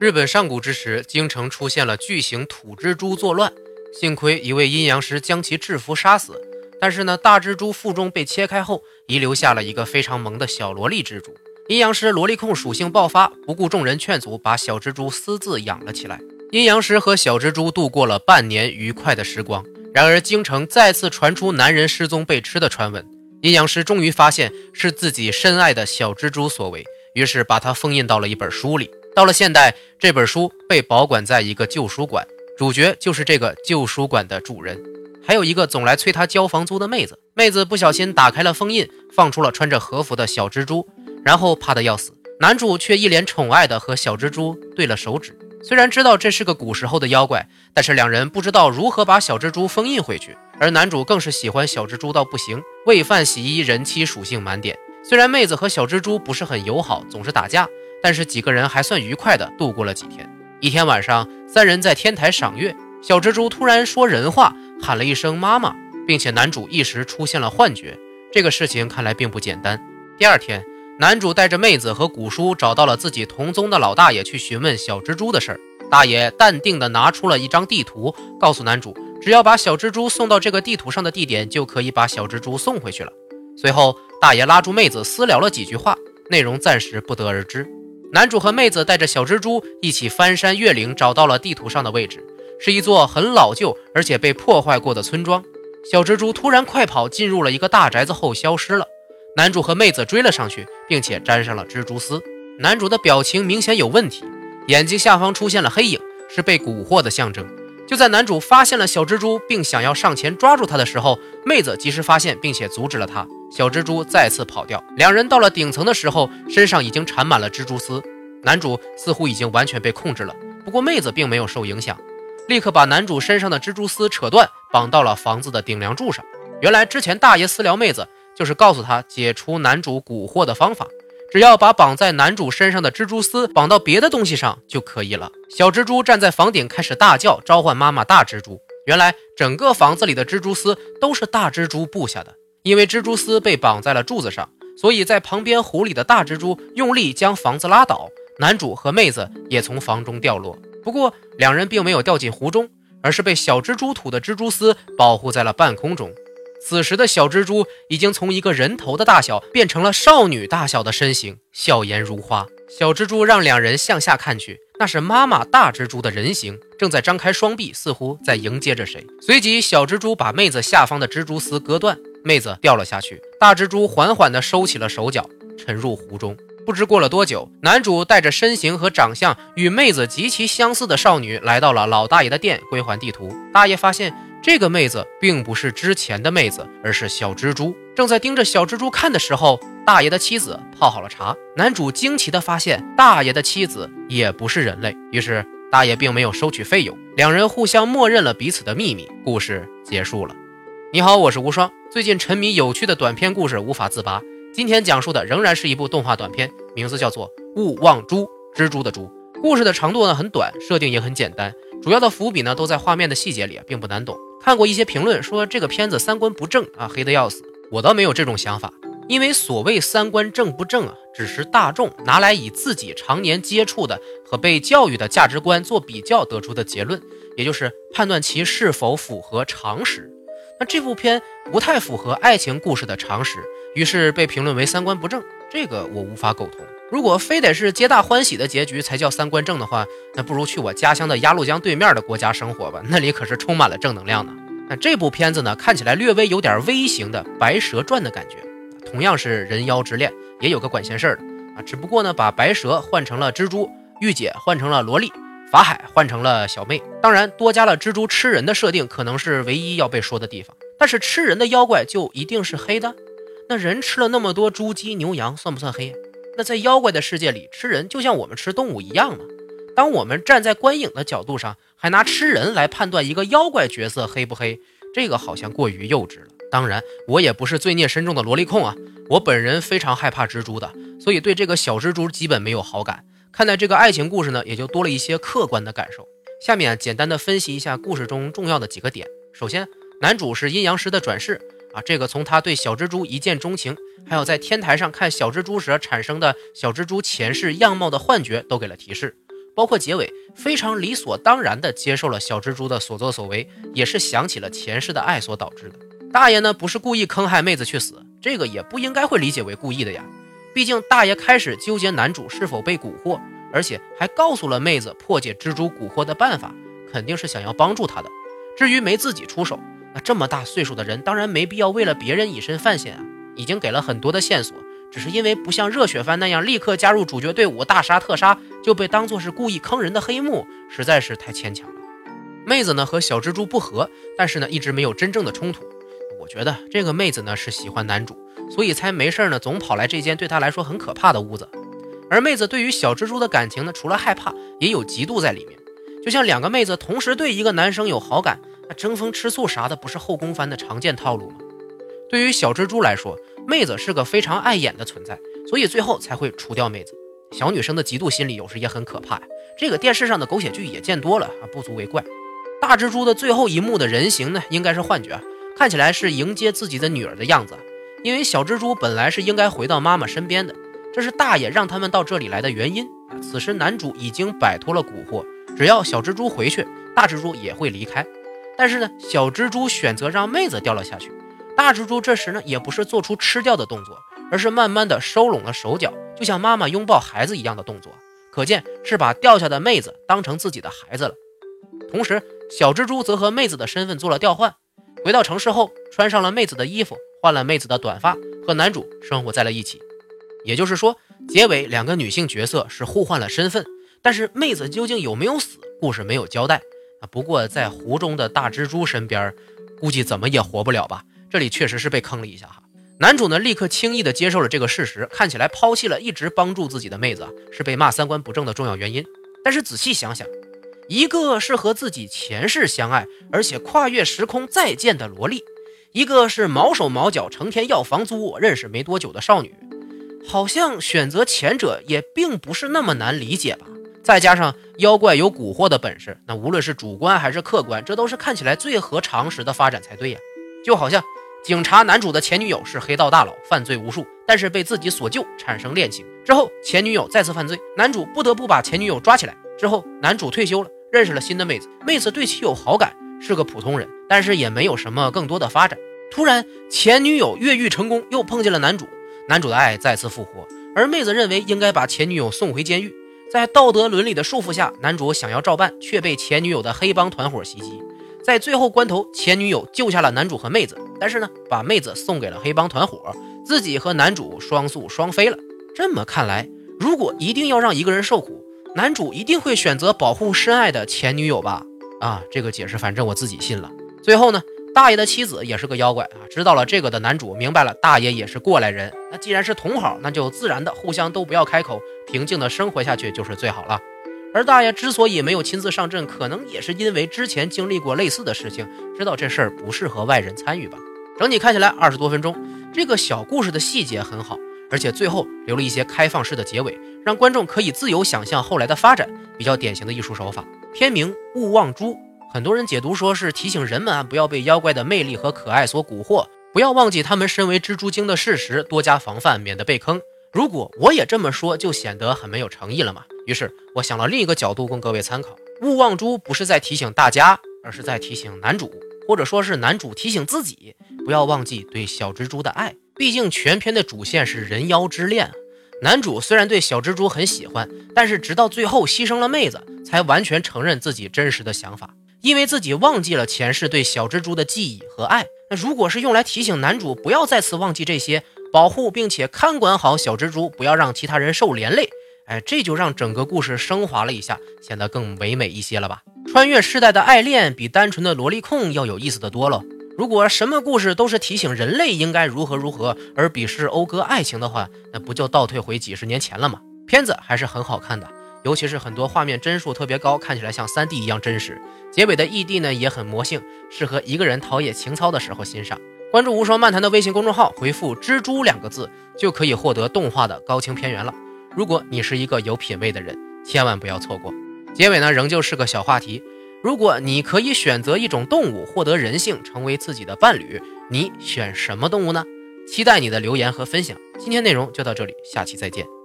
日本上古之时，京城出现了巨型土蜘蛛作乱，幸亏一位阴阳师将其制服杀死。但是呢，大蜘蛛腹中被切开后，遗留下了一个非常萌的小萝莉蜘蛛。阴阳师萝莉控属性爆发，不顾众人劝阻，把小蜘蛛私自养了起来。阴阳师和小蜘蛛度过了半年愉快的时光。然而，京城再次传出男人失踪被吃的传闻。阴阳师终于发现是自己深爱的小蜘蛛所为，于是把它封印到了一本书里。到了现代，这本书被保管在一个旧书馆，主角就是这个旧书馆的主人。还有一个总来催他交房租的妹子，妹子不小心打开了封印，放出了穿着和服的小蜘蛛，然后怕得要死。男主却一脸宠爱的和小蜘蛛对了手指。虽然知道这是个古时候的妖怪，但是两人不知道如何把小蜘蛛封印回去。而男主更是喜欢小蜘蛛到不行，喂饭洗衣，人妻属性满点。虽然妹子和小蜘蛛不是很友好，总是打架，但是几个人还算愉快的度过了几天。一天晚上，三人在天台赏月，小蜘蛛突然说人话。喊了一声“妈妈”，并且男主一时出现了幻觉。这个事情看来并不简单。第二天，男主带着妹子和古叔找到了自己同宗的老大爷，去询问小蜘蛛的事儿。大爷淡定地拿出了一张地图，告诉男主，只要把小蜘蛛送到这个地图上的地点，就可以把小蜘蛛送回去了。随后，大爷拉住妹子私聊了几句话，内容暂时不得而知。男主和妹子带着小蜘蛛一起翻山越岭，找到了地图上的位置。是一座很老旧而且被破坏过的村庄。小蜘蛛突然快跑进入了一个大宅子后消失了。男主和妹子追了上去，并且粘上了蜘蛛丝。男主的表情明显有问题，眼睛下方出现了黑影，是被蛊惑的象征。就在男主发现了小蜘蛛，并想要上前抓住它的时候，妹子及时发现并且阻止了他。小蜘蛛再次跑掉。两人到了顶层的时候，身上已经缠满了蜘蛛丝。男主似乎已经完全被控制了，不过妹子并没有受影响。立刻把男主身上的蜘蛛丝扯断，绑到了房子的顶梁柱上。原来之前大爷私聊妹子，就是告诉他解除男主蛊惑的方法，只要把绑在男主身上的蜘蛛丝绑到别的东西上就可以了。小蜘蛛站在房顶开始大叫，召唤妈妈大蜘蛛。原来整个房子里的蜘蛛丝都是大蜘蛛布下的，因为蜘蛛丝被绑在了柱子上，所以在旁边湖里的大蜘蛛用力将房子拉倒，男主和妹子也从房中掉落。不过，两人并没有掉进湖中，而是被小蜘蛛吐的蜘蛛丝保护在了半空中。此时的小蜘蛛已经从一个人头的大小变成了少女大小的身形，笑颜如花。小蜘蛛让两人向下看去，那是妈妈大蜘蛛的人形，正在张开双臂，似乎在迎接着谁。随即，小蜘蛛把妹子下方的蜘蛛丝割断，妹子掉了下去。大蜘蛛缓缓地收起了手脚，沉入湖中。不知过了多久，男主带着身形和长相与妹子极其相似的少女来到了老大爷的店，归还地图。大爷发现这个妹子并不是之前的妹子，而是小蜘蛛。正在盯着小蜘蛛看的时候，大爷的妻子泡好了茶。男主惊奇地发现，大爷的妻子也不是人类。于是大爷并没有收取费用，两人互相默认了彼此的秘密。故事结束了。你好，我是无双。最近沉迷有趣的短篇故事，无法自拔。今天讲述的仍然是一部动画短片，名字叫做《勿忘蛛》，蜘蛛的蛛。故事的长度呢很短，设定也很简单，主要的伏笔呢都在画面的细节里，并不难懂。看过一些评论说这个片子三观不正啊，黑的要死。我倒没有这种想法，因为所谓三观正不正啊，只是大众拿来以自己常年接触的和被教育的价值观做比较得出的结论，也就是判断其是否符合常识。那这部片不太符合爱情故事的常识。于是被评论为三观不正，这个我无法苟同。如果非得是皆大欢喜的结局才叫三观正的话，那不如去我家乡的鸭绿江对面的国家生活吧，那里可是充满了正能量呢。那这部片子呢，看起来略微有点微型的《白蛇传》的感觉，同样是人妖之恋，也有个管闲事的啊，只不过呢，把白蛇换成了蜘蛛，御姐换成了萝莉，法海换成了小妹，当然多加了蜘蛛吃人的设定，可能是唯一要被说的地方。但是吃人的妖怪就一定是黑的？那人吃了那么多猪鸡牛羊，算不算黑？那在妖怪的世界里，吃人就像我们吃动物一样吗？当我们站在观影的角度上，还拿吃人来判断一个妖怪角色黑不黑，这个好像过于幼稚了。当然，我也不是罪孽深重的萝莉控啊，我本人非常害怕蜘蛛的，所以对这个小蜘蛛基本没有好感。看待这个爱情故事呢，也就多了一些客观的感受。下面简单的分析一下故事中重要的几个点。首先，男主是阴阳师的转世。啊，这个从他对小蜘蛛一见钟情，还有在天台上看小蜘蛛时产生的小蜘蛛前世样貌的幻觉，都给了提示。包括结尾，非常理所当然地接受了小蜘蛛的所作所为，也是想起了前世的爱所导致的。大爷呢，不是故意坑害妹子去死，这个也不应该会理解为故意的呀。毕竟大爷开始纠结男主是否被蛊惑，而且还告诉了妹子破解蜘蛛蛊惑的办法，肯定是想要帮助他的。至于没自己出手，那这么大岁数的人当然没必要为了别人以身犯险啊。已经给了很多的线索，只是因为不像热血番那样立刻加入主角队伍大杀特杀，就被当作是故意坑人的黑幕，实在是太牵强了。妹子呢和小蜘蛛不和，但是呢一直没有真正的冲突。我觉得这个妹子呢是喜欢男主。所以才没事呢，总跑来这间对他来说很可怕的屋子。而妹子对于小蜘蛛的感情呢，除了害怕，也有嫉妒在里面。就像两个妹子同时对一个男生有好感，那争风吃醋啥的，不是后宫番的常见套路吗？对于小蜘蛛来说，妹子是个非常碍眼的存在，所以最后才会除掉妹子。小女生的嫉妒心理有时也很可怕呀。这个电视上的狗血剧也见多了啊，不足为怪。大蜘蛛的最后一幕的人形呢，应该是幻觉，看起来是迎接自己的女儿的样子。因为小蜘蛛本来是应该回到妈妈身边的，这是大爷让他们到这里来的原因。此时男主已经摆脱了蛊惑，只要小蜘蛛回去，大蜘蛛也会离开。但是呢，小蜘蛛选择让妹子掉了下去。大蜘蛛这时呢，也不是做出吃掉的动作，而是慢慢的收拢了手脚，就像妈妈拥抱孩子一样的动作，可见是把掉下的妹子当成自己的孩子了。同时，小蜘蛛则和妹子的身份做了调换，回到城市后，穿上了妹子的衣服。换了妹子的短发，和男主生活在了一起。也就是说，结尾两个女性角色是互换了身份，但是妹子究竟有没有死，故事没有交代啊。不过在湖中的大蜘蛛身边，估计怎么也活不了吧。这里确实是被坑了一下哈。男主呢，立刻轻易的接受了这个事实，看起来抛弃了一直帮助自己的妹子，是被骂三观不正的重要原因。但是仔细想想，一个是和自己前世相爱，而且跨越时空再见的萝莉。一个是毛手毛脚、成天要房租、我认识没多久的少女，好像选择前者也并不是那么难理解吧？再加上妖怪有蛊惑的本事，那无论是主观还是客观，这都是看起来最合常识的发展才对呀。就好像警察男主的前女友是黑道大佬，犯罪无数，但是被自己所救，产生恋情之后，前女友再次犯罪，男主不得不把前女友抓起来。之后，男主退休了，认识了新的妹子，妹子对其有好感。是个普通人，但是也没有什么更多的发展。突然，前女友越狱成功，又碰见了男主，男主的爱再次复活。而妹子认为应该把前女友送回监狱，在道德伦理的束缚下，男主想要照办，却被前女友的黑帮团伙袭击。在最后关头，前女友救下了男主和妹子，但是呢，把妹子送给了黑帮团伙，自己和男主双宿双飞了。这么看来，如果一定要让一个人受苦，男主一定会选择保护深爱的前女友吧。啊，这个解释反正我自己信了。最后呢，大爷的妻子也是个妖怪啊。知道了这个的男主明白了，大爷也是过来人。那既然是同好，那就自然的互相都不要开口，平静的生活下去就是最好了。而大爷之所以没有亲自上阵，可能也是因为之前经历过类似的事情，知道这事儿不适合外人参与吧。整体看起来二十多分钟，这个小故事的细节很好，而且最后留了一些开放式的结尾，让观众可以自由想象后来的发展，比较典型的艺术手法。片名勿忘珠，很多人解读说是提醒人们啊，不要被妖怪的魅力和可爱所蛊惑，不要忘记他们身为蜘蛛精的事实，多加防范，免得被坑。如果我也这么说，就显得很没有诚意了嘛。于是我想了另一个角度供各位参考：勿忘珠不是在提醒大家，而是在提醒男主，或者说是男主提醒自己，不要忘记对小蜘蛛的爱。毕竟全片的主线是人妖之恋。男主虽然对小蜘蛛很喜欢，但是直到最后牺牲了妹子，才完全承认自己真实的想法，因为自己忘记了前世对小蜘蛛的记忆和爱。那如果是用来提醒男主不要再次忘记这些，保护并且看管好小蜘蛛，不要让其他人受连累，哎，这就让整个故事升华了一下，显得更唯美一些了吧？穿越世代的爱恋比单纯的萝莉控要有意思的多了。如果什么故事都是提醒人类应该如何如何，而鄙视讴歌爱情的话，那不就倒退回几十年前了吗？片子还是很好看的，尤其是很多画面帧数特别高，看起来像 3D 一样真实。结尾的异地呢也很魔性，适合一个人陶冶情操的时候欣赏。关注无双漫谈的微信公众号，回复“蜘蛛”两个字，就可以获得动画的高清片源了。如果你是一个有品位的人，千万不要错过。结尾呢，仍旧是个小话题。如果你可以选择一种动物获得人性，成为自己的伴侣，你选什么动物呢？期待你的留言和分享。今天内容就到这里，下期再见。